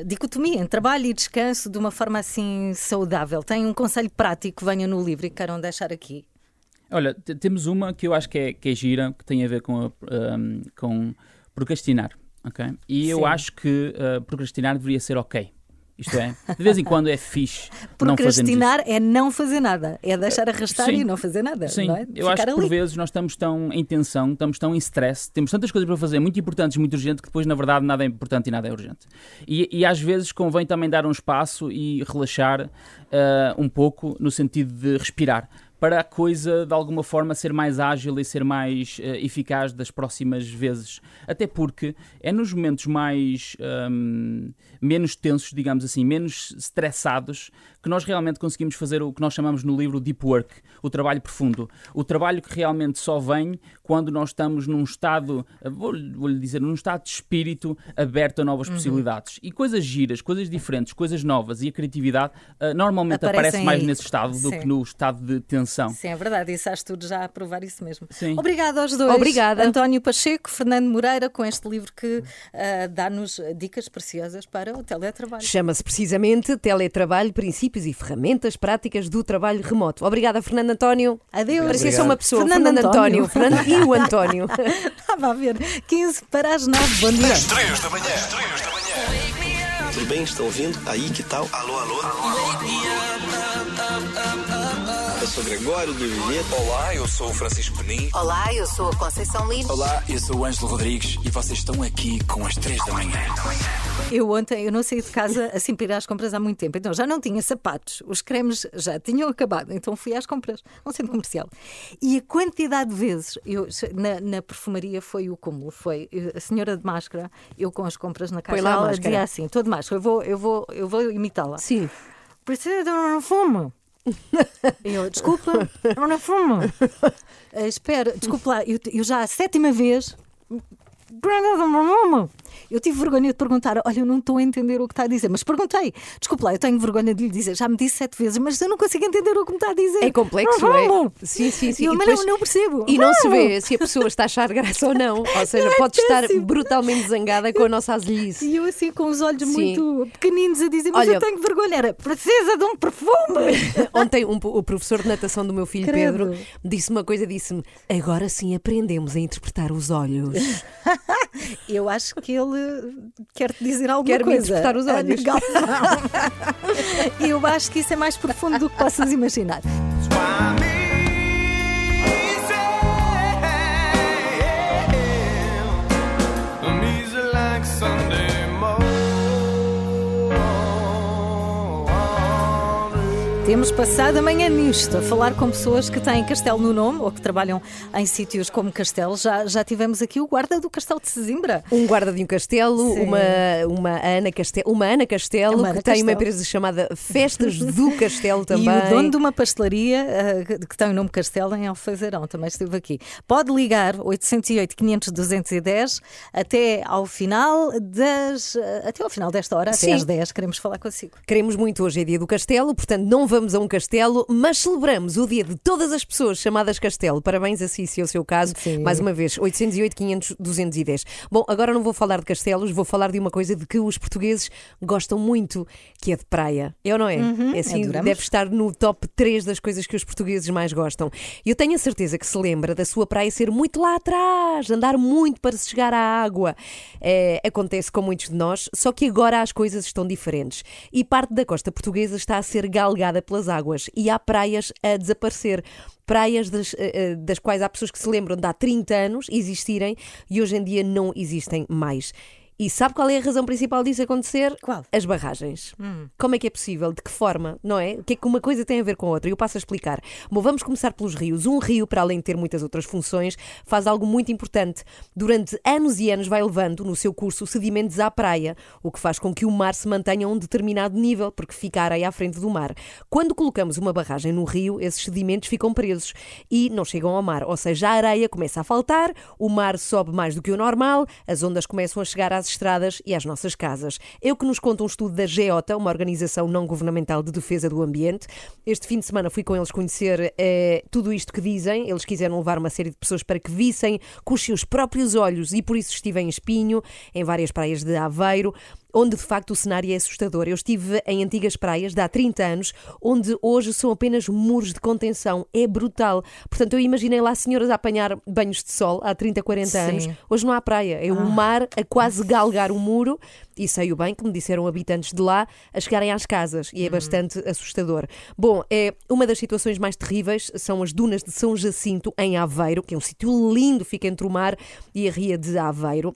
dicotomia entre trabalho e descanso de uma forma assim saudável? Tem um conselho prático que venha no livro e que queiram deixar aqui? Olha, temos uma que eu acho que é, que é gira, que tem a ver com, um, com procrastinar. Okay? E Sim. eu acho que uh, procrastinar deveria ser ok. Isto é, de vez em quando é fixe. Procrastinar é não fazer nada, é deixar arrastar Sim. e não fazer nada. Sim, é? eu acho que por vezes nós estamos tão em tensão, estamos tão em stress, temos tantas coisas para fazer, muito importantes, muito urgentes, que depois na verdade nada é importante e nada é urgente. E, e às vezes convém também dar um espaço e relaxar uh, um pouco no sentido de respirar para a coisa de alguma forma ser mais ágil e ser mais uh, eficaz das próximas vezes. Até porque é nos momentos mais um, menos tensos, digamos assim, menos estressados, que nós realmente conseguimos fazer o que nós chamamos no livro deep work, o trabalho profundo. O trabalho que realmente só vem quando nós estamos num estado, vou-lhe vou dizer, num estado de espírito aberto a novas uhum. possibilidades. E coisas giras, coisas diferentes, coisas novas e a criatividade uh, normalmente Aparecem aparece mais aí. nesse estado do Sim. que no estado de tensão. Sim, é verdade. Isso há estudos já a provar isso mesmo. Sim. Obrigada aos dois. Obrigada. António Pacheco, Fernando Moreira, com este livro que ah, dá-nos dicas preciosas para o teletrabalho. Chama-se precisamente Teletrabalho, Princípios e Ferramentas Práticas do Trabalho Remoto. Obrigada, Fernando António. Adeus. Parecia só uma pessoa. Fernando Fernando, António. António. Fernando e o António. Estava a ver. 15 para as 9. Bom dia. 3 da manhã. 3 da manhã. Tudo bem? Estão ouvindo? Aí, que tal? Alô, alô? Eu sou Gregório do Vinhedo. Olá, eu sou o Francisco Penin. Olá, eu sou a Conceição Lino. Olá, eu sou o Ângelo Rodrigues e vocês estão aqui com as 3 da manhã. Eu ontem, eu não saí de casa assim para ir às compras há muito tempo. Então já não tinha sapatos, os cremes já tinham acabado. Então fui às compras, a um centro comercial. E a quantidade de vezes, eu, na, na perfumaria foi o cúmulo. Foi eh, a senhora de máscara, eu com as compras na caixa, lá a ela máscara. dizia assim, todo máscara, eu vou, eu vou, eu vou imitá-la. Sim. Precisa de um fumo. Eu, desculpa, eu não fumo. Eh, espera, desculpa lá, eu, eu já a sétima vez. Eu tive vergonha de perguntar, olha, eu não estou a entender o que está a dizer, mas perguntei, desculpe lá, eu tenho vergonha de lhe dizer, já me disse sete vezes, mas eu não consigo entender o que me está a dizer. É complexo, Não é? vamos. Sim, sim, sim. Eu, E mas depois- não, percebo. E não se vê Vamos. se a pessoa está a achar graça ou não. Ou seja, Não, é pode estar péssimo. brutalmente zangada com a nossa azelice. E eu assim com os olhos Sim. muito pequeninos a dizer, mas Olha- eu tenho vergonha, era, precisa de um perfume. Ontem um- o professor de natação do meu filho Credo. Pedro disse uma coisa, disse-me agora sim aprendemos a interpretar os olhos. Eu acho que ele quer te dizer alguma Quer-me coisa. interpretar os olhos. Amigal, não. Eu acho que isso é mais profundo do que possas imaginar. Temos passado a manhã nisto, a falar com pessoas que têm castelo no nome ou que trabalham em sítios como castelo. Já, já tivemos aqui o guarda do castelo de Sesimbra. Um guarda de um castelo, Sim. uma, uma, Ana Castelo, uma Ana Castelo, Uma Ana que tem uma Castelo. empresa chamada Festas do Castelo também. E o dono de uma pastelaria eh, que- tem o nome Castelo em Alfeizarão, também esteve aqui. Pode ligar 808 500 210 até ao final das eh, até ao final desta hora, até Sim. às 10, queremos falar consigo. Queremos muito hoje, é dia do Castelo, portanto não vamos a um castelo, mas celebramos o dia de todas as pessoas chamadas Castelo. Parabéns a si, se é o seu caso. Mais uma vez, 808 500 210. Bom, agora não vou falar de castelos, vou falar de uma coisa de que os portugueses gostam muito, que é de praia. É ou não é? Uhum, é assim, adoramos. deve estar no top 3 das coisas que os portugueses mais gostam. Eu tenho a certeza que se lembra da sua praia ser muito lá atrás, andar muito para se chegar à água. É, acontece com muitos de nós, só que agora as coisas estão diferentes. E parte da costa portuguesa está a ser galgada pelas águas e há praias a desaparecer. Praias das, eh, eh, das quais há pessoas que se lembram de há 30 anos existirem e hoje em dia não existem mais. E sabe qual é a razão principal disso acontecer? Qual? As barragens. Hum. Como é que é possível? De que forma? Não é? O que é que uma coisa tem a ver com a outra? Eu passo a explicar. Bom, vamos começar pelos rios. Um rio, para além de ter muitas outras funções, faz algo muito importante. Durante anos e anos vai levando no seu curso sedimentos à praia, o que faz com que o mar se mantenha a um determinado nível, porque fica a areia à frente do mar. Quando colocamos uma barragem no rio, esses sedimentos ficam presos e não chegam ao mar. Ou seja, a areia começa a faltar, o mar sobe mais do que o normal, as ondas começam a chegar às estradas e às nossas casas. É o que nos conta um estudo da GEOTA, uma organização não governamental de defesa do ambiente. Este fim de semana fui com eles conhecer eh, tudo isto que dizem. Eles quiseram levar uma série de pessoas para que vissem com os seus próprios olhos e por isso estive em Espinho, em várias praias de Aveiro onde de facto o cenário é assustador. Eu estive em antigas praias de há 30 anos, onde hoje são apenas muros de contenção. É brutal. Portanto, eu imaginei lá senhoras a apanhar banhos de sol há 30, 40 Sim. anos. Hoje não há praia. É o mar a quase galgar o muro. E sei o bem, que me disseram habitantes de lá, a chegarem às casas. E é bastante assustador. Bom, é, uma das situações mais terríveis são as dunas de São Jacinto, em Aveiro, que é um sítio lindo, fica entre o mar e a ria de Aveiro.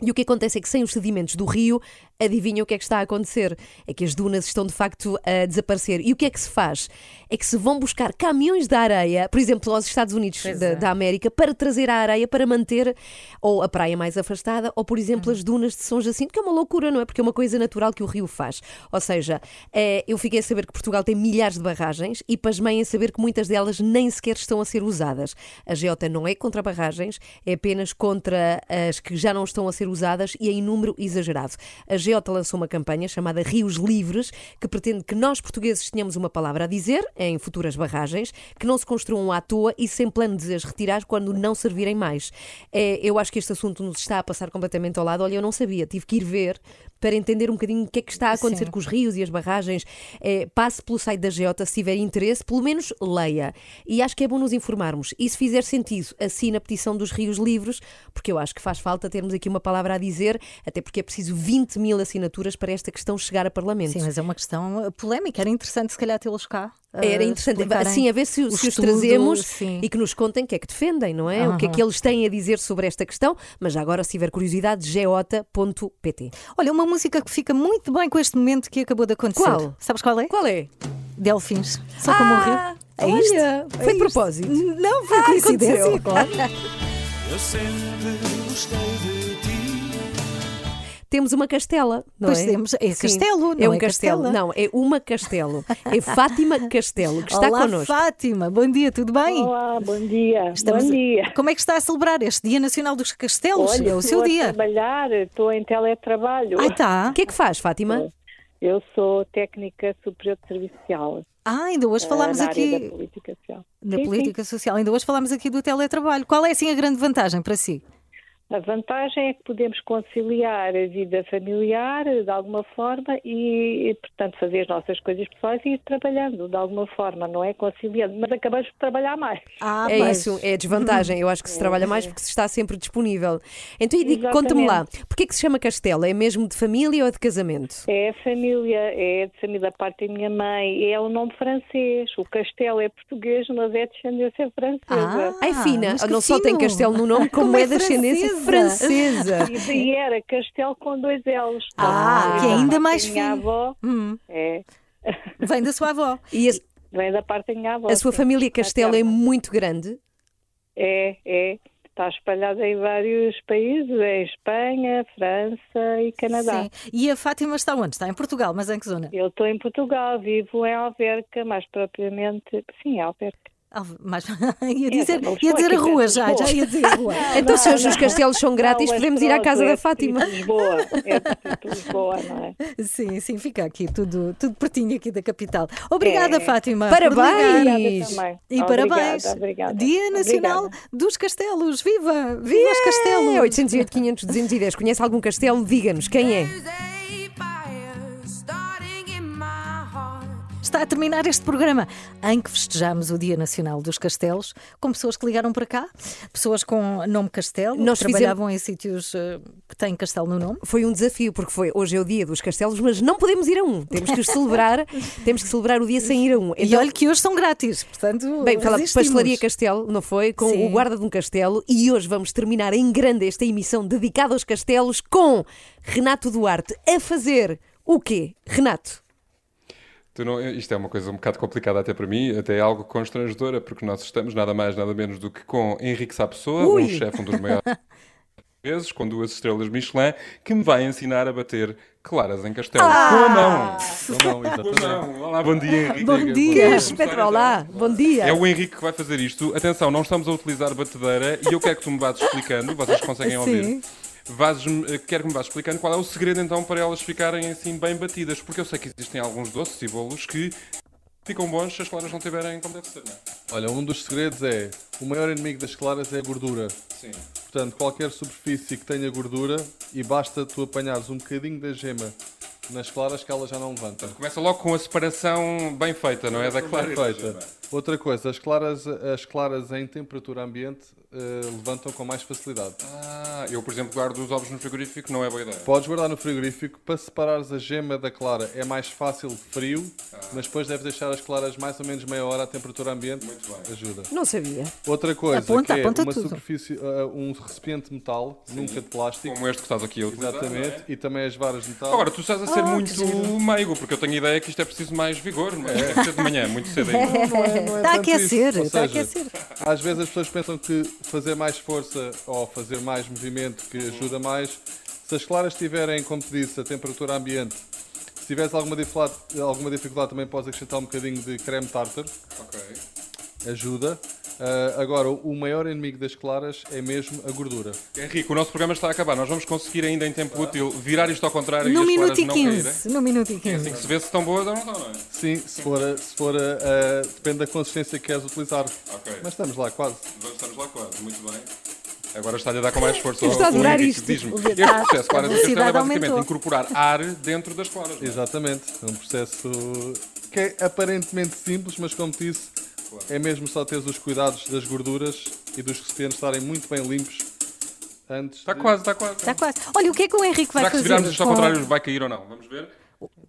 E o que acontece é que sem os sedimentos do rio, adivinha o que é que está a acontecer? É que as dunas estão de facto a desaparecer. E o que é que se faz? É que se vão buscar caminhões de areia, por exemplo, aos Estados Unidos da, é. da América, para trazer a areia para manter ou a praia mais afastada, ou por exemplo as dunas de São Jacinto, que é uma loucura, não é? Porque é uma coisa natural que o rio faz. Ou seja, eh, eu fiquei a saber que Portugal tem milhares de barragens e pasmei a saber que muitas delas nem sequer estão a ser usadas. A Geota não é contra barragens, é apenas contra as que já não estão a ser ser usadas e em número exagerado. A Geota lançou uma campanha chamada Rios Livres, que pretende que nós portugueses tenhamos uma palavra a dizer em futuras barragens, que não se construam à toa e sem plano de as retirar quando não servirem mais. É, eu acho que este assunto nos está a passar completamente ao lado. Olha, eu não sabia, tive que ir ver para entender um bocadinho o que é que está a acontecer Sim. com os rios e as barragens. É, passe pelo site da Geota se tiver interesse, pelo menos leia. E acho que é bom nos informarmos. E se fizer sentido, assine a petição dos rios livres, porque eu acho que faz falta termos aqui uma palavra a dizer, até porque é preciso 20 mil assinaturas para esta questão chegar a Parlamento. Sim, mas é uma questão polémica. Era interessante, se calhar, tê-los cá. Era interessante, explicarem assim, a ver se, os estudo, trazemos sim. e que nos contem o que é que defendem, não é? O que é que eles têm a dizer sobre esta questão. Mas já agora, se tiver curiosidade, geota.pt. Olha, uma música que fica muito bem com este momento que acabou de acontecer. Qual? Sabes qual é? Qual é? Delfins. Só como rio. Ah, É olha, isto? foi É de isto. propósito. Não, foi Ah, coincidência, aconteceu. claro. Eu sempre gostei de. Temos uma castela, não Pois é? temos. É Sim. castelo, não é um é castelo. castela? Não, é uma castelo. É Fátima Castelo, que está Olá, connosco. Fátima. Bom dia, tudo bem? Olá, bom dia. Estamos- Bom dia. Como é que está a celebrar este Dia Nacional dos Castelos? Olha, é o seu estou dia. a trabalhar, estou em teletrabalho. Ai, tá. O que é que faz, Fátima? Eu sou técnica superior de serviço social. Ah, ainda hoje eh, falámos na aqui da política social. da Sim, política social. Ainda hoje falámos aqui do teletrabalho. Qual é assim a grande vantagem para si? A vantagem é que podemos conciliar a vida familiar de alguma forma e, portanto, fazer as nossas coisas pessoais e ir trabalhando de alguma forma, não é? Conciliando. Mas acabamos por trabalhar mais. Ah, é pois. isso, é a desvantagem. Eu acho que se trabalha mais porque se está sempre disponível. Então, e conta-me lá, porquê é que se chama castelo? É mesmo de família ou é de casamento? É família, é de família da parte da minha mãe, é o nome francês. O castelo é português, mas é descendência francesa. Ai, fina, mas que não só tem fino. castelo no nome, como, Como é é da ascendência francesa. E, era castelo com dois L's. Ah, Portanto, que é ainda da mais da minha fino. avó Hum, é, vem da sua avó. E a, vem da parte da minha avó. a sua família Castelo é muito grande? É, é. Está espalhada em vários países, em Espanha, França e Canadá. Sim. E a Fátima está onde? Está em Portugal, mas em que zona? Eu estou em Portugal, vivo em Alverca, mais propriamente, sim, Alverca. Ah, mas ia dizer, não, ia dizer a rua já, já ia dizer a rua. Então, se hoje os castelos são grátis, Não, podemos ir à casa é da Fátima. de Lisboa, é de Lisboa, não é? Sim, sim, fica aqui tudo, tudo pertinho aqui da capital. Obrigada, É. Fátima. Parabéns! E Obrigada, parabéns. obrigada. Dia Nacional Obrigada. dos Castelos. Viva! Viva os castelos! É 808 500 210. Conhece algum castelo? Diga-nos quem é. Está a terminar este programa em que festejamos o Dia Nacional dos Castelos com pessoas que ligaram para cá, pessoas com nome Castelo, Nós que fizemos- trabalhavam em sítios eh, que têm castelo no nome. Foi um desafio, porque foi hoje é o dia dos castelos, mas não podemos ir a um. Temos que os celebrar, temos que celebrar o dia sem ir a um. E olha que hoje são grátis, portanto. Bem, fala. Pastelaria Castelo, não foi? Com Sim. o guarda de um castelo. E hoje vamos terminar em grande esta emissão dedicada aos castelos com Renato Duarte a fazer o quê? Renato? Tu não- isto é uma coisa um bocado complicada até para mim, até algo constrangedora, porque nós estamos nada mais, nada menos do que com Henrique Sapessoa, Ui! um chefe, um dos maiores vezes, com duas estrelas Michelin, que me vai ensinar a bater claras em castelo. Ah! Com a mão! Com a mão! Olá, bom dia, Henrique. Bom dia, Pedro, olá, bom dia. É o Henrique que vai fazer isto. Atenção, não estamos a utilizar batedeira e eu quero que tu me vás explicando, vocês conseguem ouvir. Vás, quero que me vás explicando qual é o segredo então para elas ficarem assim bem batidas, porque eu sei que existem alguns doces e bolos que ficam bons se as claras não tiverem como deve ser, não é? Olha, um dos segredos é o maior inimigo das claras é a gordura. Sim. Portanto, qualquer superfície que tenha gordura e basta tu apanhares um bocadinho da gema nas claras que ela já não levanta. Começa logo com a separação bem feita, não é? Da clara Perfeita. gema. Outra coisa, as claras, as claras em temperatura ambiente eh, levantam com mais facilidade. Ah, eu, por exemplo, guardo os ovos no frigorífico, não é boa ideia. Podes guardar no frigorífico para separares a gema da clara. É mais fácil frio, mas depois deves deixar as claras mais ou menos meia hora à temperatura ambiente. Ajuda. Não sabia. Outra coisa Aponta, que é uma tudo. superfície, uh, um recipiente de metal, nunca de plástico. Como este que estás aqui a utilizar. Exatamente. é? E também as varas de metal. Agora, tu estás a ser Oh, muito meigo, porque eu tenho a ideia que isto é preciso mais vigor, não é? Ser de manhã, muito cedo ainda. Não é- não é Está a aquecer, está a aquecer. Às vezes as pessoas pensam que fazer mais força ou fazer mais movimento que ajuda mais. Se as claras estiverem, como te disse, a temperatura ambiente, se tiveres alguma dificuldade, alguma dificuldade também podes acrescentar um bocadinho de creme tartar. Ok. Ajuda. Ah, agora, o maior inimigo das claras é mesmo a gordura. Henrique, o nosso programa está a acabar. Nós vamos conseguir ainda em tempo útil virar isto ao contrário No e as minuto claras e não 15. caírem. No minuto e É 15. assim que se vê se estão boas ou não estão, não é? Sim, se for, se for a- depende da consistência que queres utilizar. Ok. Mas estamos lá, quase. Estamos lá quase, muito bem. Agora está-lhe a dar com mais esforço. Eu estou a adorar isto. Diz-me, O este processo, castelo, é basicamente aumentou. incorporar ar dentro das claras. não é? Exatamente. É um processo que é aparentemente simples, mas como disse, é mesmo só teres os cuidados das gorduras e dos recipientes estarem muito bem limpos antes. Está quase, está quase. Está quase. Olha, o que é que o Henrique vai Será que se fazer? virarmos isto ao contrário vai cair ou não? Vamos ver.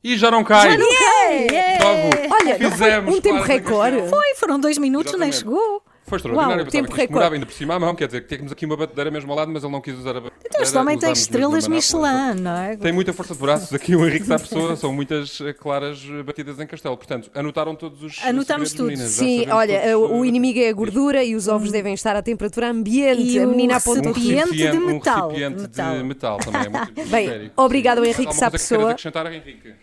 E já não cai! Já não cai! Logo, Olha, fizemos um tempo recorde. Foi, foram dois minutos, nem Exatamente. chegou. Foi extraordinário. Uau, tempo que recorde. ainda por cima à mão, quer dizer, que tínhamos aqui uma batedeira mesmo ao lado, mas ele não quis usar a batedeira. Então, este homem tem estrelas. Michelin, não é? Tem muita força de braços aqui, o Henrique sabe pessoa, são muitas eh, claras eh, batidas em castelo. Portanto, anotaram todos os Anotamos tudo. meninas, Sim, olha, todos, o eh, inimigo é a gordura e os ovos devem estar à temperatura ambiente. E a o menina apontou um recipiente de metal. Um recipiente Metal. de metal também é muito Bem, obrigado. Henrique Sá queiras Pessoa. acrescentar, Henrique?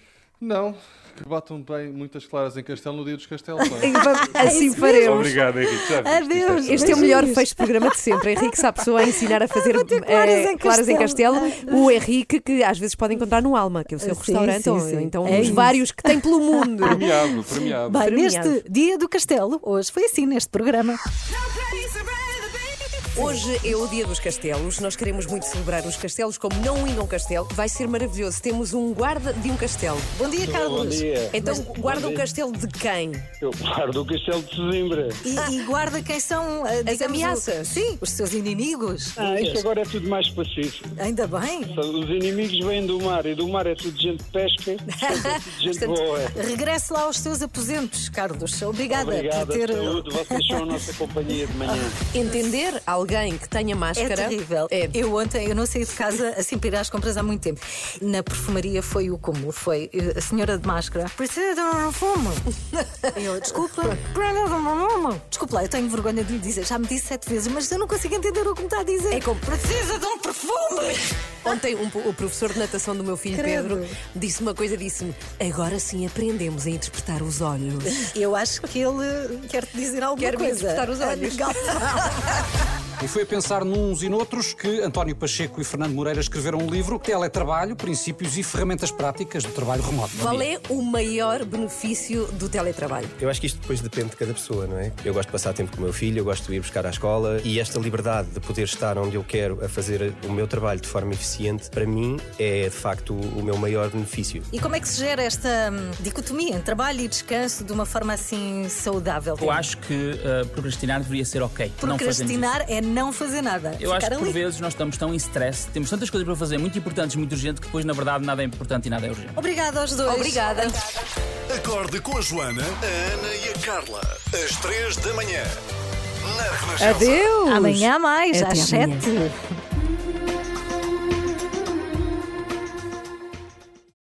Não, que batam bem muitas claras em castelo no dia dos castelos. é? Vamos- Assim faremos. Obrigado, Henrique. Adeus. É Este é o melhor fecho de programa de sempre. Henrique Sá Pessoa a ensinar a fazer claras eh, em claras em castelo. castelo. O Henrique, que às vezes pode encontrar no Alma, que é o seu Sim, restaurante, sim, ou sim. então É os isso. vários que tem pelo mundo. Premiado, premiado. Bem, Premiado. neste dia do castelo, hoje foi assim neste programa. Hoje é o dia dos castelos. Nós queremos muito celebrar os castelos como não a um castelo. Vai ser maravilhoso. Temos um guarda de um castelo. Bom dia, Carlos. Bom dia. Então, guarda o castelo de quem? Eu guardo o castelo de Sesimbra. E, e guarda quem são eh, o- ameaças? Sim, os seus inimigos. Ah, isso agora é tudo mais pacífico. Ainda bem. Os inimigos vêm do mar e do mar é tudo gente de pesca, é tudo gente boa. Regresse lá aos seus aposentos, Carlos. Obrigada Obrigado, por ter. saúde. Vocês são a nossa companhia de manhã. Entender alguém que tenha É máscara. terrível. É. Eu ontem, eu não saí de casa assim para ir às compras há muito tempo. Na perfumaria foi o comum, foi eh, a senhora de máscara. Precisa de um perfume. Eu, desculpa. Desculpa lá, eu tenho vergonha de lhe dizer. Já me disse sete vezes, mas eu não consigo entender o que me está a dizer. É como- Precisa de um perfume. Ontem um- o professor de natação do meu filho Credo. Pedro disse uma coisa, disse-me: agora sim aprendemos a interpretar os olhos. Eu acho que ele quer te dizer alguma Quer-me coisa. interpretar os olhos. E foi a pensar nuns e noutros que António Pacheco e Fernando Moreira escreveram um livro Teletrabalho, Princípios e Ferramentas Práticas do Trabalho Remoto. Qual é o maior benefício do teletrabalho? Eu acho que isto depois depende de cada pessoa, não é? Eu gosto de passar tempo com o meu filho, eu gosto de ir buscar à escola e esta liberdade de poder estar onde eu quero a fazer o meu trabalho de forma eficiente, para mim é de facto o meu maior benefício. E como é que se gera esta hum, dicotomia entre trabalho e descanso de uma forma assim saudável? Eu acho que uh, procrastinar deveria ser ok. não. Procrastinar é não fazer nada. Eu acho que por ali. vezes nós estamos tão em stress, temos tantas coisas para fazer, muito importantes, muito urgentes, que depois na verdade nada é importante e nada é urgente. Obrigada aos dois. Obrigada. Acorde com a Joana, a Ana e a Carla. Às três da manhã. Adeus! Amanhã mais, Até às amanhã. sete.